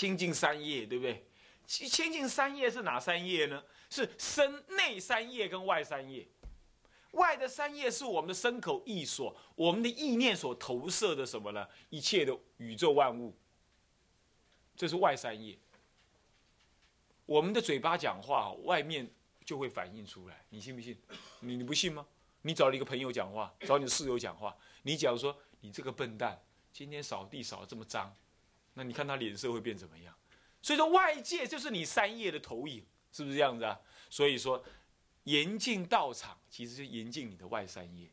清净三业，对不对？清净三业是哪三业呢？是身内三业跟外三业。外的三业是我们的身口意所，我们的意念所投射的什么呢？一切的宇宙万物，这是外三业。我们的嘴巴讲话，外面就会反映出来，你信不信？你你不信吗？你找了一个朋友讲话，找你的室友讲话，你讲说你这个笨蛋，今天扫地扫的这么脏，那你看他脸色会变怎么样？所以说外界就是你三业的投影，是不是这样子啊？所以说。严禁道场，其实就严禁你的外三业，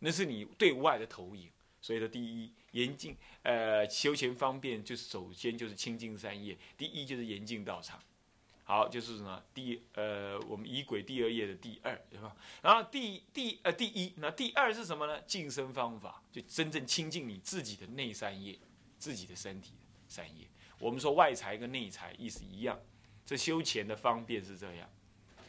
那是你对外的投影。所以说，第一，严禁呃修行方便，就是首先就是清净三业。第一就是严禁道场，好，就是什么？第呃，我们仪轨第二页的第二，对吧？然后第第呃第一，那第二是什么呢？净身方法，就真正清净你自己的内三业，自己的身体三业。我们说外财跟内财意思一样，这修钱的方便是这样。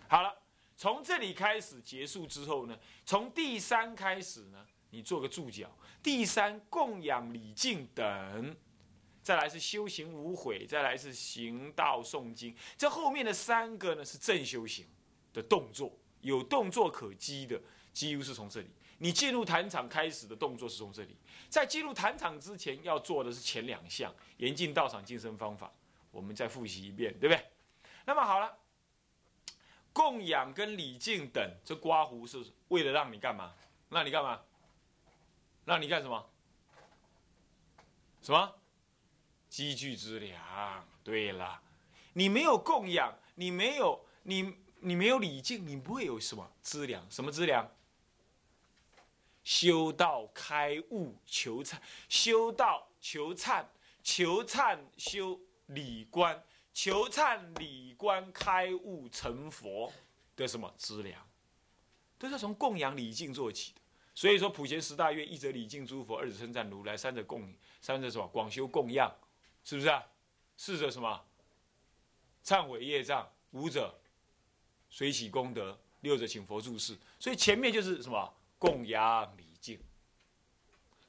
好了。从这里开始结束之后呢，从第三开始呢，你做个注脚。第三供养礼敬等，再来是修行无悔，再来是行道诵经。这后面的三个呢是正修行的动作，有动作可积的，几乎是从这里。你进入坛场开始的动作是从这里。在进入坛场之前要做的是前两项严禁道场净身方法，我们再复习一遍，对不对？那么好了。供养跟礼敬等，这刮胡是为了让你干嘛？让你干嘛？让你干什么？什么？积聚资粮。对了，你没有供养，你没有你你没有礼敬，你不会有什么资粮？什么资粮？修道开悟求忏，修道求忏，求忏修礼观。求忏礼观开悟成佛的什么资粮，都是从供养礼敬做起的。所以说普贤十大愿：一者礼敬诸佛，二者称赞如来，三者供，三者什么广修供养，是不是啊？四者什么忏悔业障，五者随喜功德，六者请佛注释。所以前面就是什么供养礼。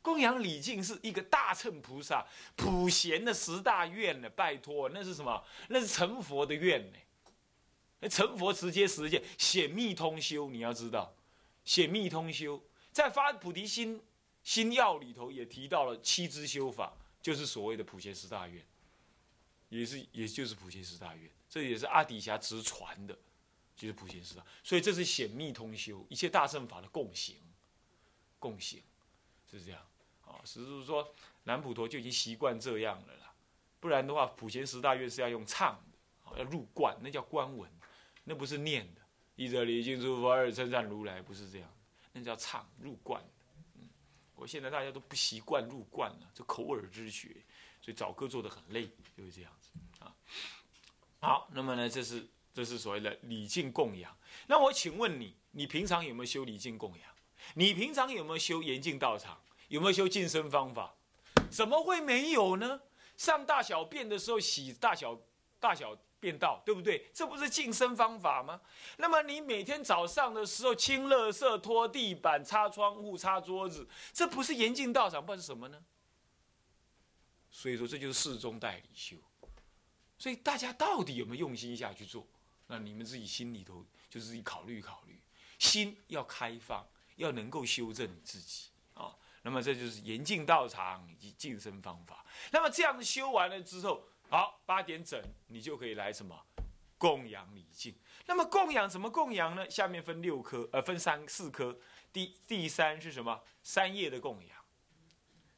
供养礼敬是一个大乘菩萨普贤的十大愿呢，拜托，那是什么？那是成佛的愿呢。成佛直接实现显密通修，你要知道，显密通修在发菩提心心要里头也提到了七支修法，就是所谓的普贤十大愿，也是也就是普贤十大愿，这也是阿底峡直传的，就是普贤十大。所以这是显密通修，一切大乘法的共行，共行是这样。啊，只是说南普陀就已经习惯这样了啦，不然的话，普贤十大愿是要用唱的，要入观，那叫观文，那不是念的。一者礼敬诸佛，二者称赞如来，不是这样，那叫唱入观。嗯，我现在大家都不习惯入观了，这口耳之学，所以找歌做的很累，就是这样子啊。好，那么呢，这是这是所谓的礼敬供养。那我请问你，你平常有没有修礼敬供养？你平常有没有修严禁道场？有没有修净身方法？怎么会没有呢？上大小便的时候洗大小大小便道，对不对？这不是净身方法吗？那么你每天早上的时候清垃圾、拖地板、擦窗户、擦桌子，这不是严禁道场，不是什么呢？所以说这就是事中代理修。所以大家到底有没有用心下去做？那你们自己心里头就自己考虑考虑，心要开放，要能够修正你自己啊。那么这就是严禁道场以及净身方法。那么这样子修完了之后，好八点整，你就可以来什么供养礼敬。那么供养怎么供养呢？下面分六科，呃，分三四科。第第三是什么？三业的供养。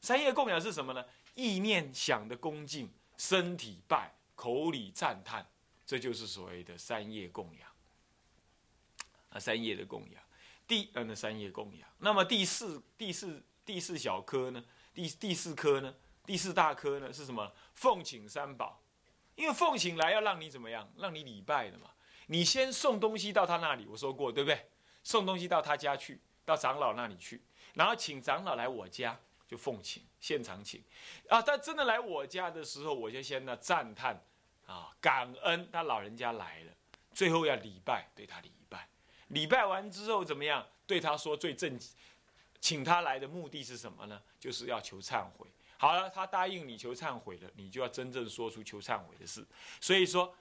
三业供养是什么呢？意念想的恭敬，身体拜，口里赞叹，这就是所谓的三业供养。啊，三业的供养。第呃，那三业供养。那么第四第四。第四小科呢？第第四科呢？第四大科呢？是什么？奉请三宝，因为奉请来要让你怎么样？让你礼拜的嘛。你先送东西到他那里，我说过对不对？送东西到他家去，到长老那里去，然后请长老来我家，就奉请，现场请。啊，他真的来我家的时候，我就先呢赞叹，啊，感恩他老人家来了，最后要礼拜，对他礼。礼拜完之后怎么样？对他说最正。请他来的目的是什么呢？就是要求忏悔。好了，他答应你求忏悔了，你就要真正说出求忏悔的事。所以说，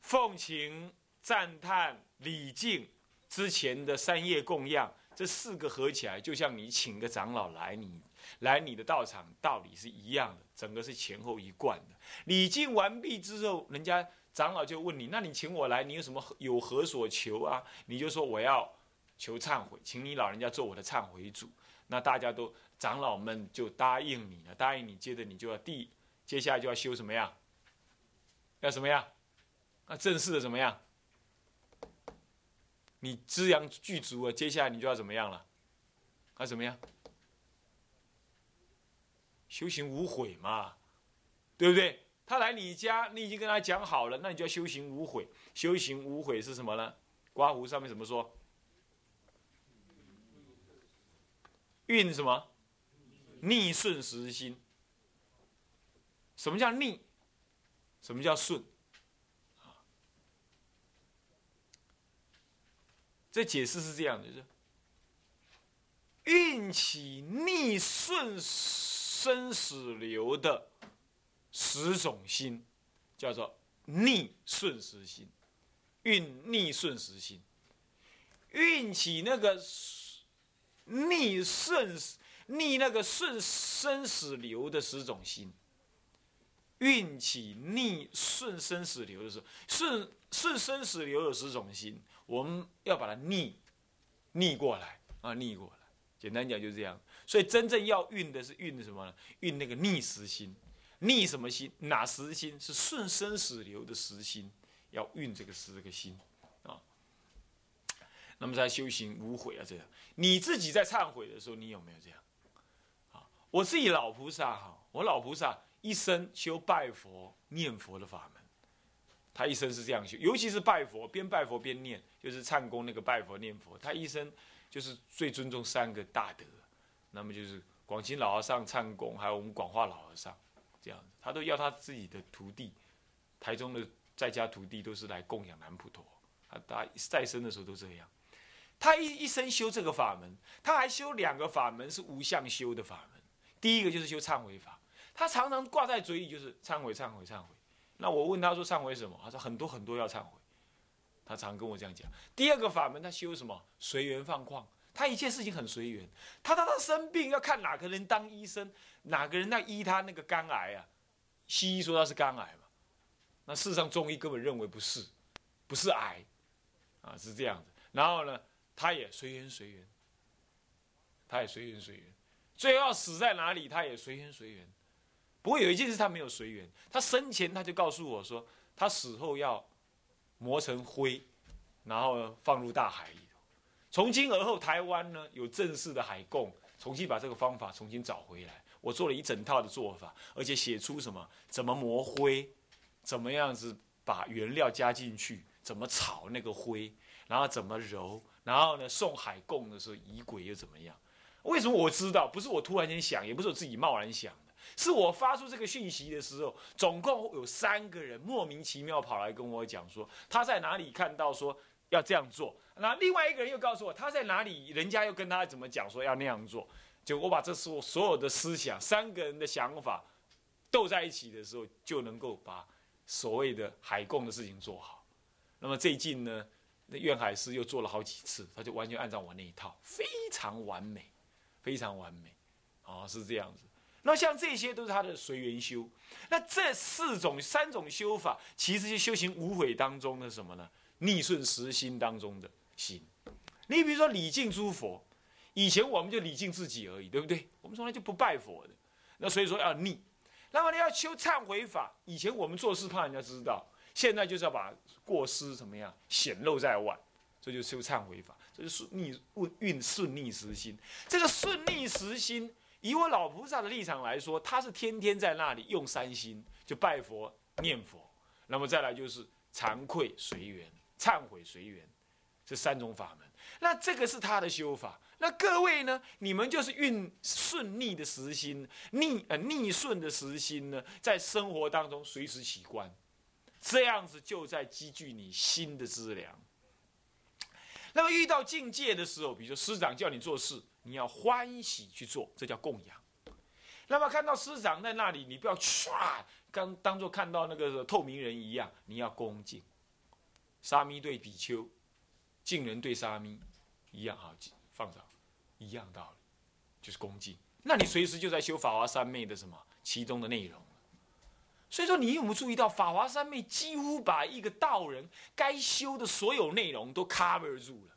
奉请、赞叹、礼敬之前的三业供养，这四个合起来，就像你请个长老来你来你的道场，道理是一样的，整个是前后一贯的。礼敬完毕之后，人家长老就问你：那你请我来，你有什么有何所求啊？你就说我要求忏悔，请你老人家做我的忏悔主。那大家都长老们就答应你了，答应你，接着你就要第接下来就要修什么样？要什么样？那正式的怎么样？你资阳具足了，接下来你就要怎么样了？啊，怎么样？修行无悔嘛，对不对？他来你家，你已经跟他讲好了，那你就要修行无悔。修行无悔是什么呢？刮胡上面怎么说？运什么？逆顺时心。什么叫逆？什么叫顺？这解释是这样的：是运起逆顺生死流的十种心，叫做逆顺时心。运逆顺时心，运起那个。逆顺逆那个顺生死流的十种心，运起逆顺生死流的时候，顺顺生死流有十种心，我们要把它逆逆过来啊，逆过来。简单讲就是这样。所以真正要运的是运什么呢？运那个逆时心，逆什么心？哪十心？是顺生死流的十心，要运这个十个心啊。那么在修行无悔啊，这样你自己在忏悔的时候，你有没有这样？啊，我自己老菩萨哈，我老菩萨一生修拜佛念佛的法门，他一生是这样修，尤其是拜佛，边拜佛边念，就是唱功那个拜佛念佛，他一生就是最尊重三个大德，那么就是广清老和尚唱功，还有我们广化老和尚，这样，他都要他自己的徒弟，台中的在家徒弟都是来供养南普陀，他他在生的时候都这样。他一一生修这个法门，他还修两个法门是无相修的法门。第一个就是修忏悔法，他常常挂在嘴里就是忏悔、忏悔、忏悔。那我问他说忏悔什么？他说很多很多要忏悔。他常跟我这样讲。第二个法门他修什么？随缘放旷，他一切事情很随缘。他他他生病要看哪个人当医生，哪个人在医他那个肝癌啊？西医说他是肝癌嘛？那事实上中医根本认为不是，不是癌啊，是这样子。然后呢？他也随缘随缘，他也随缘随缘，最后要死在哪里，他也随缘随缘。不过有一件事他没有随缘，他生前他就告诉我说，他死后要磨成灰，然后放入大海里。从今而后，台湾呢有正式的海供，重新把这个方法重新找回来。我做了一整套的做法，而且写出什么怎么磨灰，怎么样子把原料加进去，怎么炒那个灰，然后怎么揉。然后呢，送海供的时候，仪轨又怎么样？为什么我知道？不是我突然间想，也不是我自己贸然想的，是我发出这个讯息的时候，总共有三个人莫名其妙跑来跟我讲说，他在哪里看到说要这样做，那另外一个人又告诉我他在哪里，人家又跟他怎么讲说要那样做，就我把这所所有的思想，三个人的想法斗在一起的时候，就能够把所谓的海供的事情做好。那么最近呢？那愿海师又做了好几次，他就完全按照我那一套，非常完美，非常完美，啊，是这样子。那像这些都是他的随缘修。那这四种、三种修法，其实是修行无悔当中的什么呢？逆顺时心当中的心。你比如说礼敬诸佛，以前我们就礼敬自己而已，对不对？我们从来就不拜佛的。那所以说要逆。那么你要修忏悔法，以前我们做事怕人家知道。现在就是要把过失怎么样显露在外，这就修忏悔法，这就是逆运顺逆时心。这个顺逆时心，以我老菩萨的立场来说，他是天天在那里用三心，就拜佛念佛，那么再来就是惭愧随缘、忏悔随缘，这三种法门。那这个是他的修法。那各位呢？你们就是运顺逆的时心，逆呃逆顺的时心呢，在生活当中随时起观。这样子就在积聚你心的资粮。那么遇到境界的时候，比如说师长叫你做事，你要欢喜去做，这叫供养。那么看到师长在那里，你不要唰，刚当做看到那个透明人一样，你要恭敬。沙弥对比丘，敬人对沙弥，一样好，放着，一样道理，就是恭敬。那你随时就在修法华三昧的什么其中的内容。所以说，你有没有注意到法华三昧几乎把一个道人该修的所有内容都 cover 住了，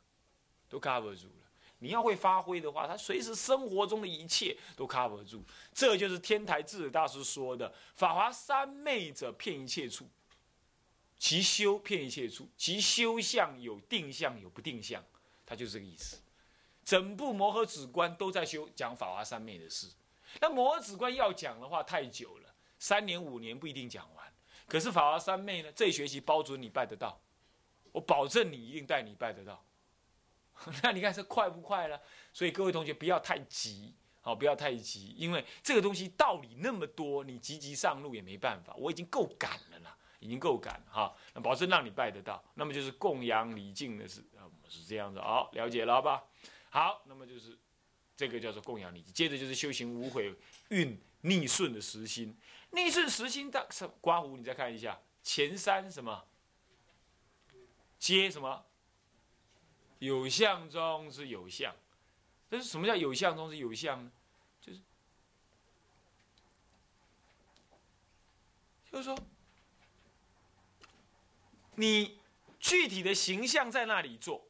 都 cover 住了。你要会发挥的话，他随时生活中的一切都 cover 住。这就是天台智者大师说的：“法华三昧者，骗一切处；其修骗一切处，其修相有定相，有不定相。”他就是这个意思。整部摩诃止观都在修讲法华三昧的事。那摩诃止观要讲的话太久了，三年五年不一定讲完。可是法华三昧呢，这学期包准你拜得到，我保证你一定带你拜得到。那你看这快不快了？所以各位同学不要太急，好，不要太急，因为这个东西道理那么多，你急急上路也没办法。我已经够赶了啦，已经够赶哈。那保证让你拜得到，那么就是供养礼敬的事，是这样子。好，了解了好吧？好，那么就是这个叫做供养礼敬。接着就是修行无悔运逆顺的实心，逆顺实心的刮胡，你再看一下前三什么接什么。有相中是有相，但是什么叫有相中是有相呢？就是，就是说，你具体的形象在那里做，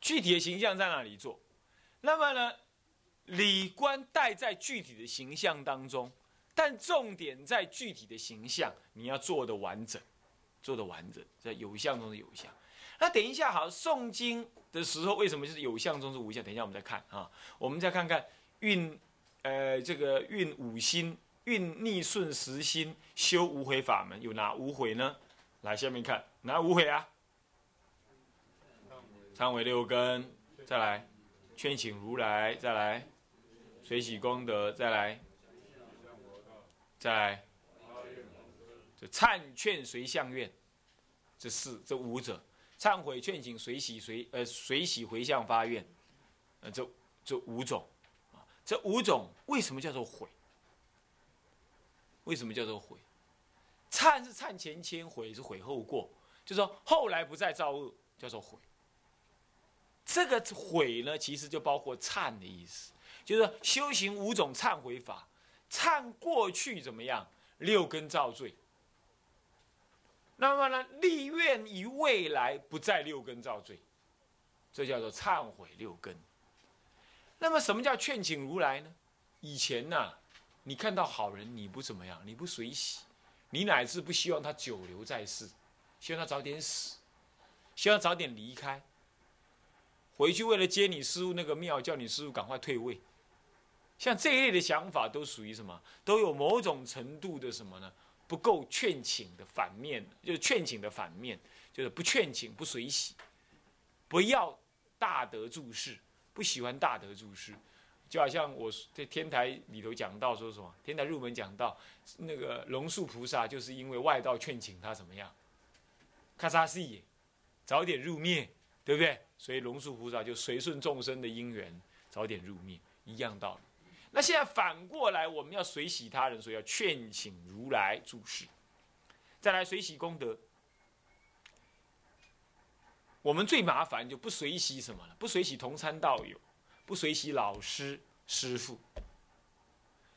具体的形象在那里做，那么呢，理观带在具体的形象当中，但重点在具体的形象，你要做的完整，做的完整，在有相中的有相。那等一下，好，诵经的时候为什么就是有相中是无相？等一下我们再看啊，我们再看看运，呃，这个运五心，运逆顺时心，修无悔法门有哪五悔呢？来，下面看哪五悔啊？忏悔六根，再来劝请如来，再来随喜功德，再来再来这忏劝随向愿，这四这五者。忏悔、劝请、随喜、随呃随喜回向发愿，呃这这五种，啊这五种为什么叫做悔？为什么叫做悔？忏是忏前愆，悔是悔后过，就说后来不再造恶，叫做悔。这个悔呢，其实就包括忏的意思，就是修行五种忏悔法，忏过去怎么样，六根造罪。那么呢，立愿于未来不再六根造罪，这叫做忏悔六根。那么什么叫劝请如来呢？以前呢，你看到好人你不怎么样，你不随喜，你乃至不希望他久留在世，希望他早点死，希望早点离开，回去为了接你师傅那个庙，叫你师傅赶快退位。像这一类的想法都属于什么？都有某种程度的什么呢？不够劝请的反面，就是劝请的反面，就是不劝请、不随喜，不要大德注释，不喜欢大德注释，就好像我在天台里头讲到说什么，天台入门讲到那个龙树菩萨，就是因为外道劝请他怎么样，咔嚓西，早点入灭，对不对？所以龙树菩萨就随顺众生的因缘，早点入灭，一样道理。那现在反过来，我们要随喜他人，所以要劝请如来注释，再来随喜功德。我们最麻烦就不随喜什么了？不随喜同参道友，不随喜老师师傅。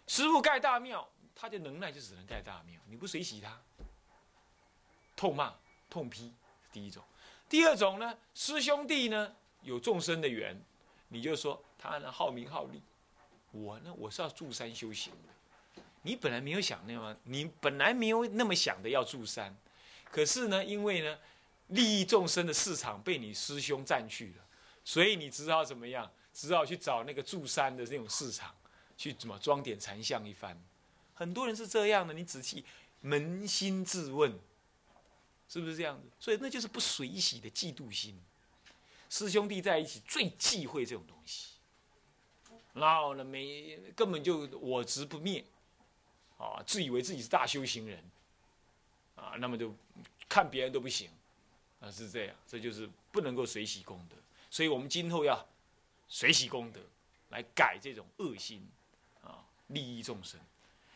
师傅盖大庙，他的能耐就只能盖大庙。你不随喜他，痛骂痛批，第一种。第二种呢，师兄弟呢有众生的缘，你就说他呢好名好利。我呢，我是要住山修行的。你本来没有想那样，你本来没有那么想的要住山，可是呢，因为呢，利益众生的市场被你师兄占去了，所以你只好怎么样？只好去找那个住山的那种市场，去怎么装点禅相一番。很多人是这样的，你仔细扪心自问，是不是这样子？所以那就是不随喜的嫉妒心。师兄弟在一起最忌讳这种东西。然后呢，没根本就我执不灭，啊，自以为自己是大修行人，啊，那么就看别人都不行，啊，是这样，这就是不能够随喜功德，所以我们今后要随喜功德，来改这种恶心，啊，利益众生。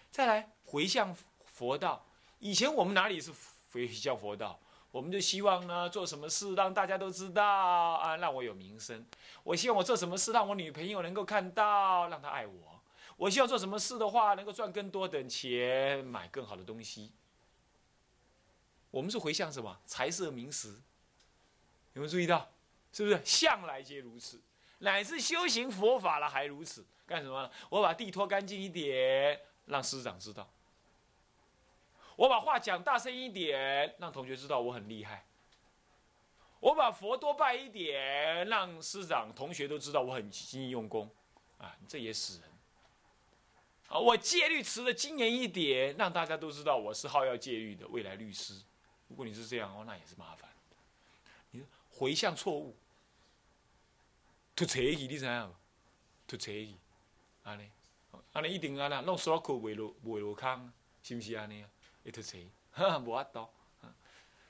再来回向佛道，以前我们哪里是回向佛道？我们就希望呢，做什么事让大家都知道啊，让我有名声。我希望我做什么事让我女朋友能够看到，让她爱我。我希望做什么事的话，能够赚更多的钱，买更好的东西。我们是回向什么？财色名食。有没有注意到？是不是向来皆如此？乃至修行佛法了还如此？干什么？我把地拖干净一点，让师长知道。我把话讲大声一点，让同学知道我很厉害。我把佛多拜一点，让师长、同学都知道我很精用功。啊，这也死人。啊，我戒律持的精严一点，让大家都知道我是好要戒律的未来律师。如果你是这样哦，那也是麻烦。你回向错误，突扯去，你知影？突扯去，安尼，安尼一定安那弄所有课未落未落空，是不是安尼啊？一突扯，哈，无法度。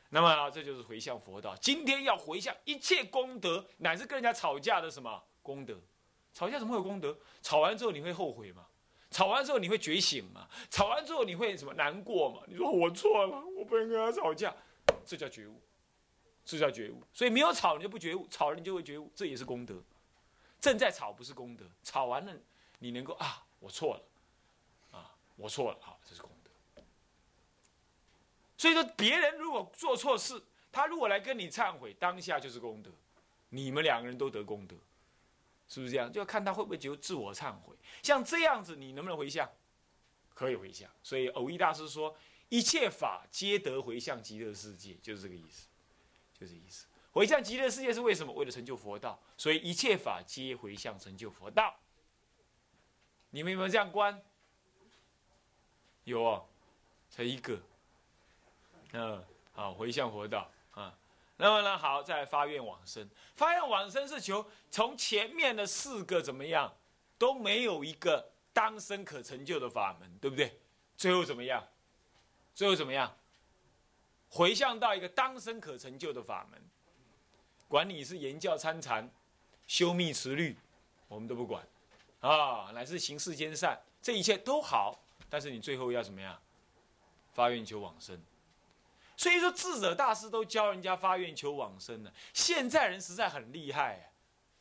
那么这就是回向佛道。今天要回向一切功德，乃至跟人家吵架的什么功德？吵架怎么会有功德？吵完之后你会后悔吗？吵完之后你会觉醒吗？吵完之后你会什么难过吗？你说我错了，我不能跟他吵架，这叫觉悟，这叫觉悟。所以没有吵你就不觉悟，吵了你就会觉悟，这也是功德。正在吵不是功德，吵完了你能够啊，我错了，啊，我错了，好，这是功。所以说别人如果做错事，他如果来跟你忏悔，当下就是功德，你们两个人都得功德。是不是这样？就要看他会不会就自我忏悔。像这样子，你能不能回向？可以回向。所以偶一大师说：“一切法皆得回向极乐世界。”就是这个意思，就这意思。回向极乐世界是为什么？为了成就佛道。所以一切法皆回向成就佛道。你们有没有这样观？有啊，才一个。嗯，好，回向佛道啊。那么呢，好，再发愿往生。发愿往生是求从前面的四个怎么样，都没有一个当生可成就的法门，对不对？最后怎么样？最后怎么样？回向到一个当生可成就的法门，管你是言教参禅、修密持律，我们都不管啊，乃至行世间善，这一切都好，但是你最后要怎么样？发愿求往生。所以说，智者大师都教人家发愿求往生的。现在人实在很厉害，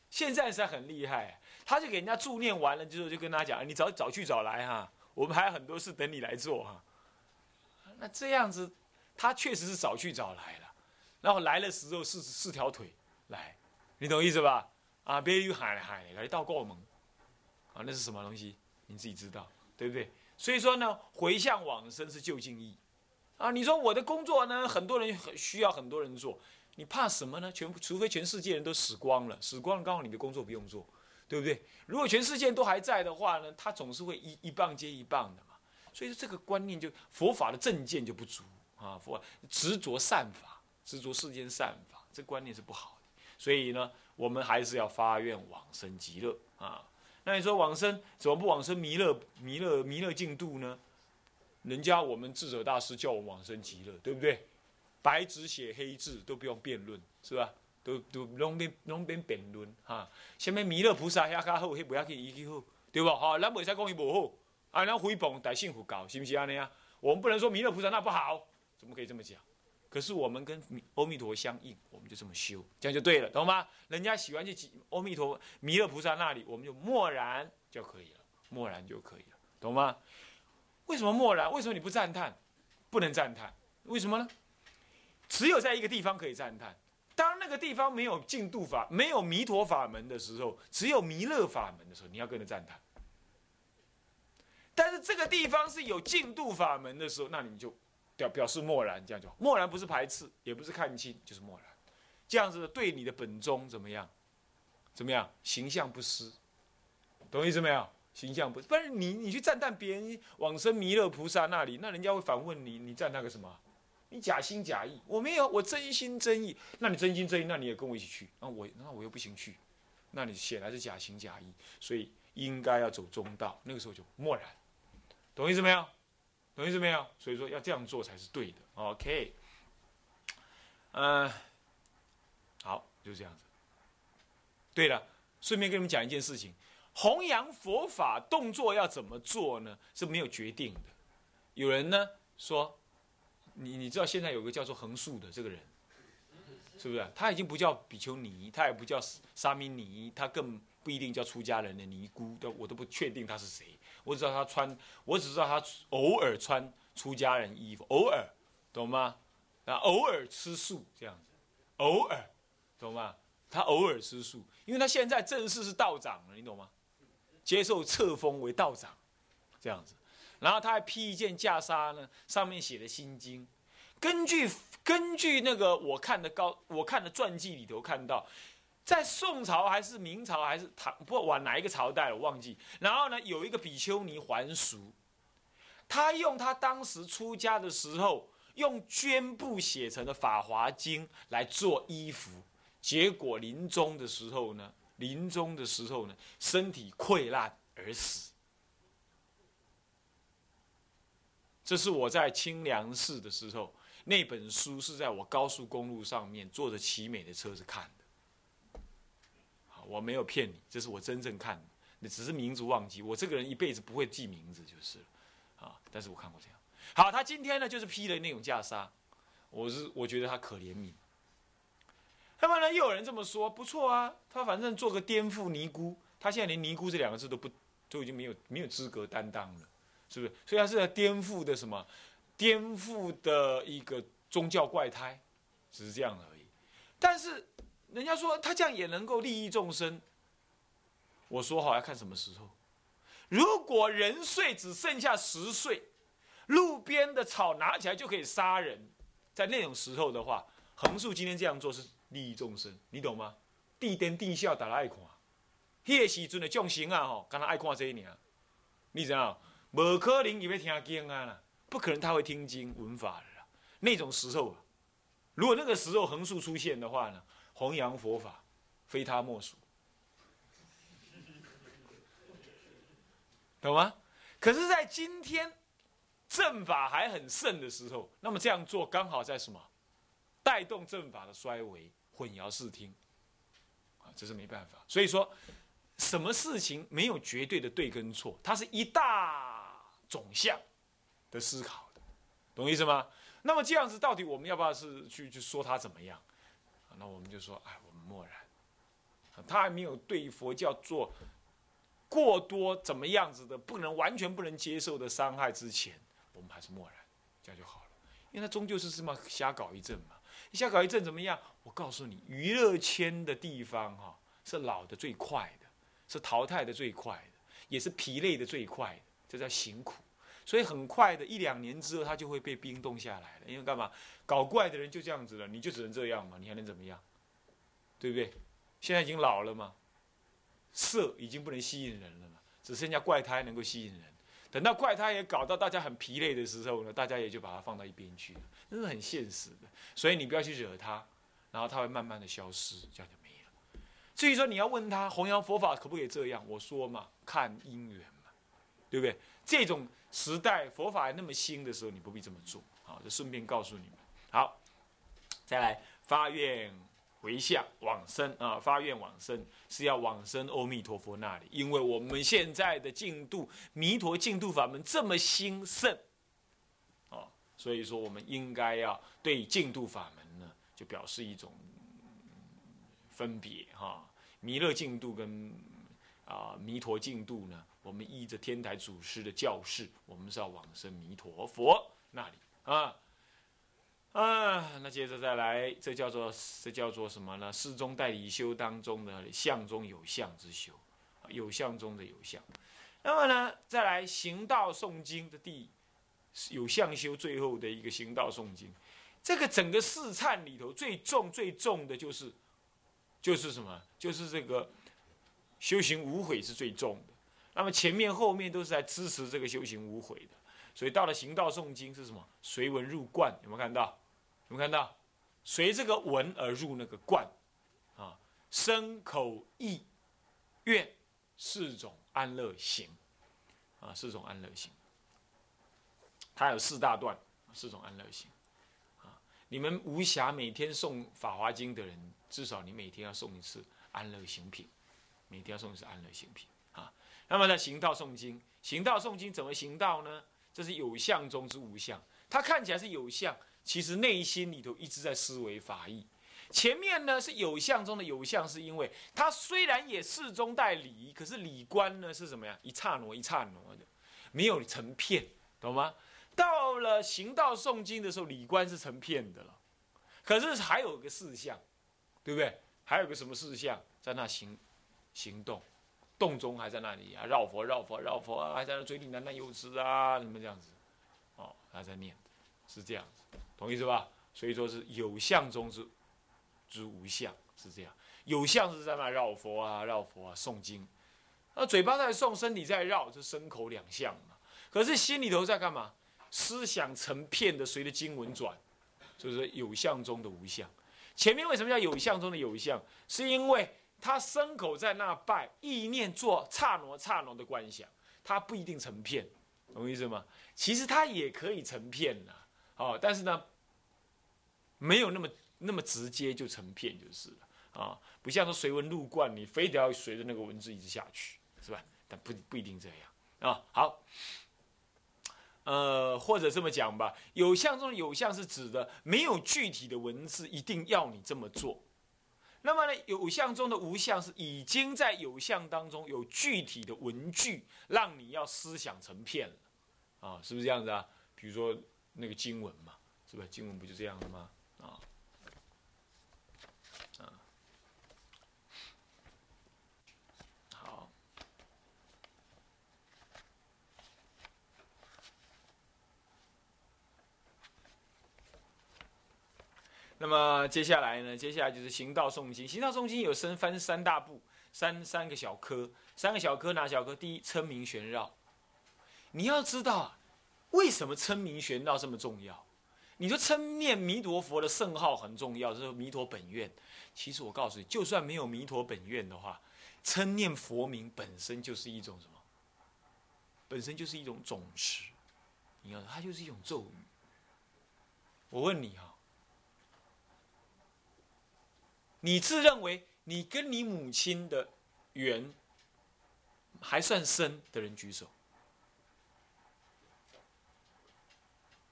现在实在很厉害。他就给人家助念完了之后，就跟他讲：“你早早去早来哈，我们还有很多事等你来做哈。”那这样子，他确实是早去早来了。然后来的时候是四条腿来，你懂意思吧？啊，别又喊喊来到过门，啊，那是什么东西？你自己知道，对不对？所以说呢，回向往生是就近义。啊，你说我的工作呢？很多人需要很多人做，你怕什么呢？全除非全世界人都死光了，死光了刚好你的工作不用做，对不对？如果全世界都还在的话呢，他总是会一一棒接一棒的嘛。所以说这个观念就佛法的正见就不足啊，佛执着善法，执着世间善法，这观念是不好的。所以呢，我们还是要发愿往生极乐啊。那你说往生怎么不往生弥勒弥勒弥勒净土呢？人家我们智者大师叫我们往生极乐，对不对？白纸写黑字都不用辩论，是吧？都都拢边拢边辩论哈。什么弥勒菩萨遐较好，迄不要紧，伊去好，对不？哈，咱袂使讲伊无好，啊，咱诽谤大幸福教，是不是安尼啊？我们不能说弥勒菩萨那不好，怎么可以这么讲？可是我们跟阿弥陀相应，我们就这么修，这样就对了，懂吗？人家喜欢去阿弥陀弥勒菩萨那里，我们就默然就可以了，默然就可以了，懂吗？为什么默然？为什么你不赞叹？不能赞叹，为什么呢？只有在一个地方可以赞叹。当那个地方没有净度法、没有弥陀法门的时候，只有弥勒法门的时候，你要跟着赞叹。但是这个地方是有净度法门的时候，那你就表表示默然，这样就好。默然不是排斥，也不是看清，就是默然。这样子对你的本宗怎么样？怎么样？形象不失，懂意思没有？形象不，不然你你去赞叹别人往生弥勒菩萨那里，那人家会反问你，你赞那个什么？你假心假意？我没有，我真心真意。那你真心真意，那你也跟我一起去。那我那我又不行去，那你显然是假心假意，所以应该要走中道。那个时候就默然，懂意思没有？懂意思没有？所以说要这样做才是对的。OK，嗯，好，就这样子。对了，顺便跟你们讲一件事情。弘扬佛法动作要怎么做呢？是没有决定的。有人呢说，你你知道现在有个叫做横竖的这个人，是不是？他已经不叫比丘尼，他也不叫沙弥尼，他更不一定叫出家人的尼姑，都我都不确定他是谁。我只知道他穿，我只知道他偶尔穿出家人衣服，偶尔，懂吗？啊，偶尔吃素这样子，偶尔，懂吗？他偶尔吃素，因为他现在正式是道长了，你懂吗？接受册封为道长，这样子，然后他还披一件袈裟呢，上面写的《心经》。根据根据那个我看的高，我看的传记里头看到，在宋朝还是明朝还是唐，不管哪一个朝代我忘记。然后呢，有一个比丘尼还俗，他用他当时出家的时候用绢布写成的《法华经》来做衣服，结果临终的时候呢。临终的时候呢，身体溃烂而死。这是我在清凉寺的时候，那本书是在我高速公路上面坐着奇美的车子看的。我没有骗你，这是我真正看的，那只是名字忘记。我这个人一辈子不会记名字就是了，啊！但是我看过这样。好，他今天呢就是披了那种袈裟，我是我觉得他可怜悯。那么呢，又有人这么说，不错啊，他反正做个颠覆尼姑，他现在连尼姑这两个字都不，都已经没有没有资格担当了，是不是？所以他是在颠覆的什么？颠覆的一个宗教怪胎，只是这样而已。但是人家说他这样也能够利益众生，我说好要看什么时候。如果人睡只剩下十岁，路边的草拿起来就可以杀人，在那种时候的话，横竖今天这样做是。利益众生，你懂吗？地灯地笑，大家爱看。迄个时阵的众生啊，吼，刚他爱看这一年。你知道？无可能伊要听经啊啦，不可能他会听经闻法的啦。那种时候，如果那个时候横竖出现的话呢，弘扬佛法，非他莫属。懂吗？可是，在今天正法还很盛的时候，那么这样做刚好在什么？带动正法的衰微。混淆视听，啊，这是没办法。所以说，什么事情没有绝对的对跟错，它是一大总项的思考的，懂意思吗？那么这样子，到底我们要不要是去去说他怎么样？那我们就说，哎，我们默然。他还没有对佛教做过多怎么样子的不能完全不能接受的伤害之前，我们还是默然，这样就好了。因为他终究是这么瞎搞一阵嘛。瞎搞一阵怎么样？我告诉你，娱乐圈的地方哈，是老的最快的，是淘汰的最快的，也是疲累的最快的，这叫辛苦。所以很快的一两年之后，他就会被冰冻下来了。因为干嘛？搞怪的人就这样子了，你就只能这样嘛，你还能怎么样？对不对？现在已经老了嘛，色已经不能吸引人了嘛，只剩下怪胎能够吸引人。等到怪胎也搞到大家很疲累的时候呢，大家也就把它放到一边去了。这是很现实的，所以你不要去惹他，然后他会慢慢的消失，这样就没了。至于说你要问他弘扬佛法可不可以这样，我说嘛，看因缘嘛，对不对？这种时代佛法还那么新的时候，你不必这么做。好，就顺便告诉你们。好，再来发愿回向往生啊，发愿往生是要往生阿弥陀佛那里，因为我们现在的净度弥陀净度法门这么兴盛。所以说，我们应该要对净土法门，就表示一种分别哈。弥勒净土跟啊弥陀净土呢，我们依着天台祖师的教示，我们是要往生弥陀佛那里啊啊。那接着再来，这叫做这叫做什么呢？世中代理修当中的相中有相之修，有相中的有相。那么呢，再来行道诵经的第。有相修最后的一个行道诵经，这个整个四忏里头最重最重的就是，就是什么？就是这个修行无悔是最重的。那么前面后面都是在支持这个修行无悔的。所以到了行道诵经是什么？随文入观，有没有看到？有没有看到？随这个文而入那个观，啊，身口意愿四种安乐行，啊，四种安乐行。它有四大段，四种安乐行，你们无暇每天诵《法华经》的人，至少你每天要诵一次安乐行品，每天要诵一次安乐行品，啊。那么呢，行道诵经，行道诵经怎么行道呢？这是有相中之无相，它看起来是有相，其实内心里头一直在思维法义。前面呢是有相中的有相，是因为它虽然也事中带理，可是理观呢是什么呀？一刹那一刹那的，没有成片，懂吗？到了行道诵经的时候，理观是成片的了，可是还有个事项，对不对？还有个什么事项在那行行动，动中还在那里啊，绕佛绕佛绕佛啊，还在那嘴里喃喃有词啊，什么这样子，哦，还在念，是这样子，懂意思吧？所以说是有相中之。之无相是这样，有相是在那绕佛啊，绕佛啊，诵经，那嘴巴在诵，身体在绕，就身口两相嘛。可是心里头在干嘛？思想成片的随着经文转，就是有相中的无相。前面为什么叫有相中的有相？是因为他身口在那拜，意念做刹那刹那的观想，他不一定成片，懂意思吗？其实他也可以成片的，哦，但是呢，没有那么。那么直接就成片就是了啊，不像说随文入观，你非得要随着那个文字一直下去，是吧？但不不一定这样啊。好，呃，或者这么讲吧，有相中的有相是指的没有具体的文字一定要你这么做。那么呢，有相中的无相是已经在有相当中有具体的文句，让你要思想成片了啊，是不是这样子啊？比如说那个经文嘛，是吧经文不就这样的吗？啊？那么接下来呢？接下来就是行道诵经。行道诵经有分分三大部，三三个小科。三个小科哪小科？第一，称名玄绕。你要知道，为什么称名玄绕这么重要？你说称念弥陀佛的圣号很重要，是弥陀本愿。其实我告诉你，就算没有弥陀本愿的话，称念佛名本身就是一种什么？本身就是一种总持。你看，它就是一种咒语。我问你哈。你自认为你跟你母亲的缘还算深的人举手。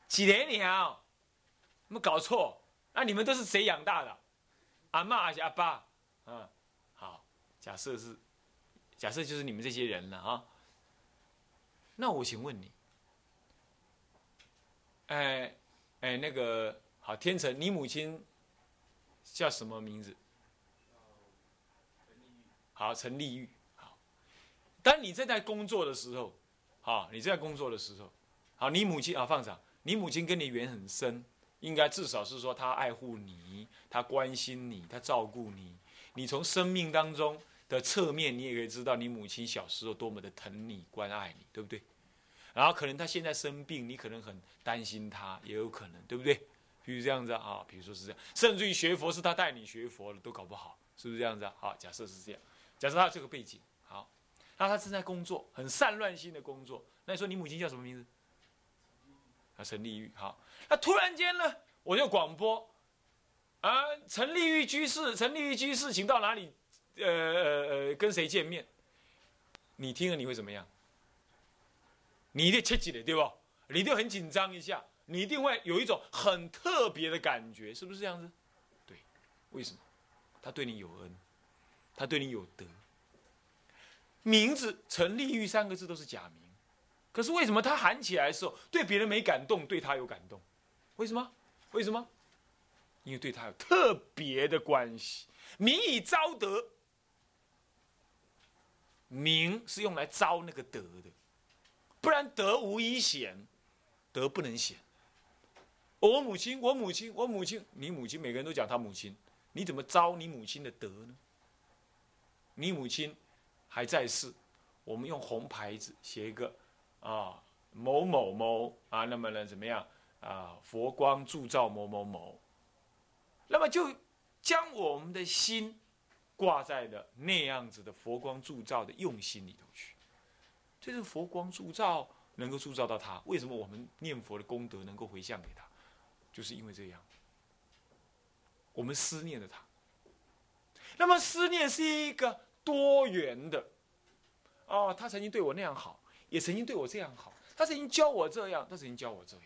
几年了，没搞错？那你们都是谁养大的？阿妈还是阿爸？嗯，好，假设是，假设就是你们这些人了啊。那我请问你，哎哎，那个好，天成，你母亲叫什么名字？好，成利欲。好，当你正在工作的时候，好，你正在工作的时候，好，你母亲啊，放长，你母亲跟你缘很深，应该至少是说她爱护你，她关心你，她照顾你。你从生命当中的侧面，你也可以知道你母亲小时候多么的疼你、关爱你，对不对？然后可能她现在生病，你可能很担心她，也有可能，对不对？比如这样子啊，比如说是这样，甚至于学佛是她带你学佛的，都搞不好，是不是这样子啊？好，假设是这样。假设他这个背景好，那他正在工作，很散乱性的工作。那你说你母亲叫什么名字？啊，陈丽玉。好，那突然间呢，我就广播，啊，陈丽玉居士，陈丽玉居士，请到哪里？呃呃呃，跟谁见面？你听了你会怎么样？你一定切记的，对不？你一定很紧张一下，你一定会有一种很特别的感觉，是不是这样子？对，为什么？他对你有恩。他对你有德，名字陈立玉三个字都是假名，可是为什么他喊起来的时候对别人没感动，对他有感动？为什么？为什么？因为对他有特别的关系。名以招德，名是用来招那个德的，不然德无一显，德不能显。我母亲，我母亲，我母亲，你母亲，每个人都讲他母亲，你怎么招你母亲的德呢？你母亲还在世，我们用红牌子写一个啊某某某啊，那么呢怎么样啊？佛光铸造某某某，那么就将我们的心挂在了那样子的佛光铸造的用心里头去。这是佛光铸造能够铸造到他，为什么我们念佛的功德能够回向给他？就是因为这样，我们思念了他。那么思念是一个多元的，哦，他曾经对我那样好，也曾经对我这样好，他曾经教我这样，他曾经教我这样。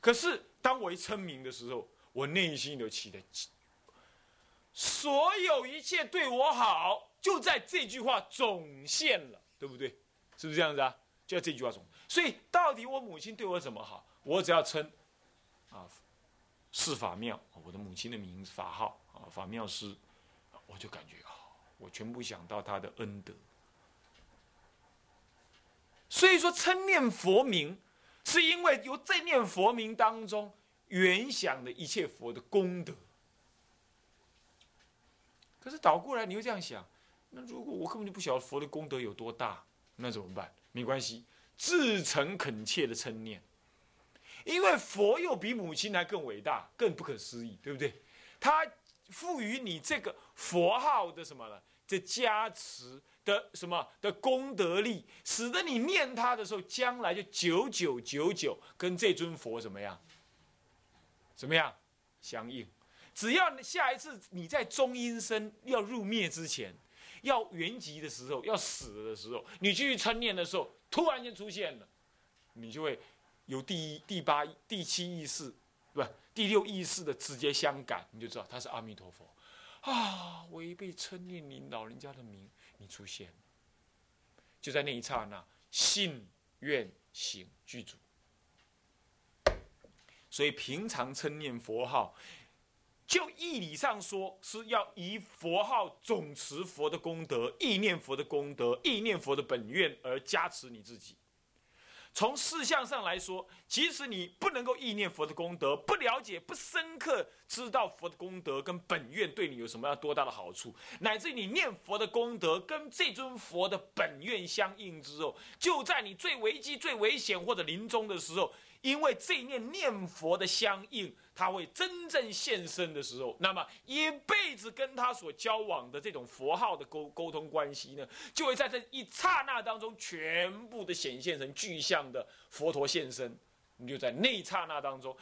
可是当我一称名的时候，我内心就起了，所有一切对我好，就在这句话总现了，对不对？是不是这样子啊？就在这句话中。所以到底我母亲对我怎么好？我只要称，是法妙，我的母亲的名字法号啊，法妙师，我就感觉啊，我全部想到她的恩德。所以说称念佛名。是因为由这念佛名当中原想的一切佛的功德。可是倒过来，你会这样想：那如果我根本就不晓得佛的功德有多大，那怎么办？没关系，至诚恳切的称念，因为佛又比母亲还更伟大、更不可思议，对不对？他赋予你这个佛号的什么呢？这加持。的什么的功德力，使得你念他的时候，将来就九九九九跟这尊佛怎么样？怎么样相应？只要下一次你在中阴身要入灭之前，要圆寂的时候，要死的时候，你继续称念的时候，突然间出现了，你就会有第一、第八、第七意识，不，第六意识的直接相感，你就知道他是阿弥陀佛啊！违背称念你老人家的名。你出现，就在那一刹那，信愿行具足。所以平常称念佛号，就义理上说，是要以佛号总持佛的功德，意念佛的功德，意念佛的本愿而加持你自己。从事项上来说，即使你不能够意念佛的功德，不了解、不深刻知道佛的功德跟本愿对你有什么样多大的好处，乃至你念佛的功德跟这尊佛的本愿相应之后，就在你最危机、最危险或者临终的时候。因为这一念念佛的相应，他会真正现身的时候，那么一辈子跟他所交往的这种佛号的沟沟通关系呢，就会在这一刹那当中全部的显现成具象的佛陀现身，你就在那一刹那当中。